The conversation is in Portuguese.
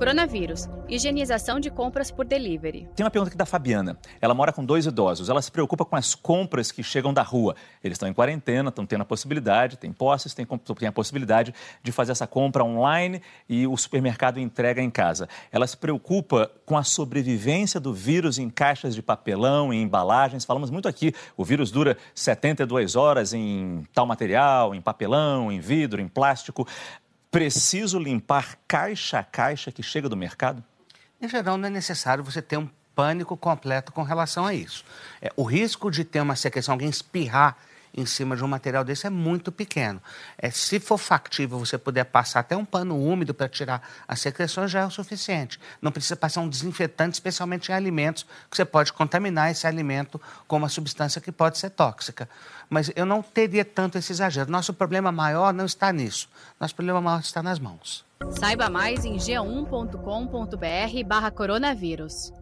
Coronavírus. Higienização de compras por delivery. Tem uma pergunta aqui da Fabiana. Ela mora com dois idosos. Ela se preocupa com as compras que chegam da rua. Eles estão em quarentena, estão tendo a possibilidade, tem posses, tem, tem a possibilidade de fazer essa compra online e o supermercado entrega em casa. Ela se preocupa com a sobrevivência do vírus em caixas de papelão, em embalagens. Falamos muito aqui, o vírus dura 72 horas em tal material, em papelão, em vidro, em plástico. Preciso limpar caixa a caixa que chega do mercado? Em geral, não é necessário você ter um pânico completo com relação a isso. É, o risco de ter uma secreção, alguém espirrar em cima de um material desse é muito pequeno. É, se for factível você puder passar até um pano úmido para tirar as secreções, já é o suficiente. Não precisa passar um desinfetante, especialmente em alimentos, que você pode contaminar esse alimento com uma substância que pode ser tóxica. Mas eu não teria tanto esse exagero. Nosso problema maior não está nisso. Nosso problema maior está nas mãos. Saiba mais em g1.com.br barra coronavírus.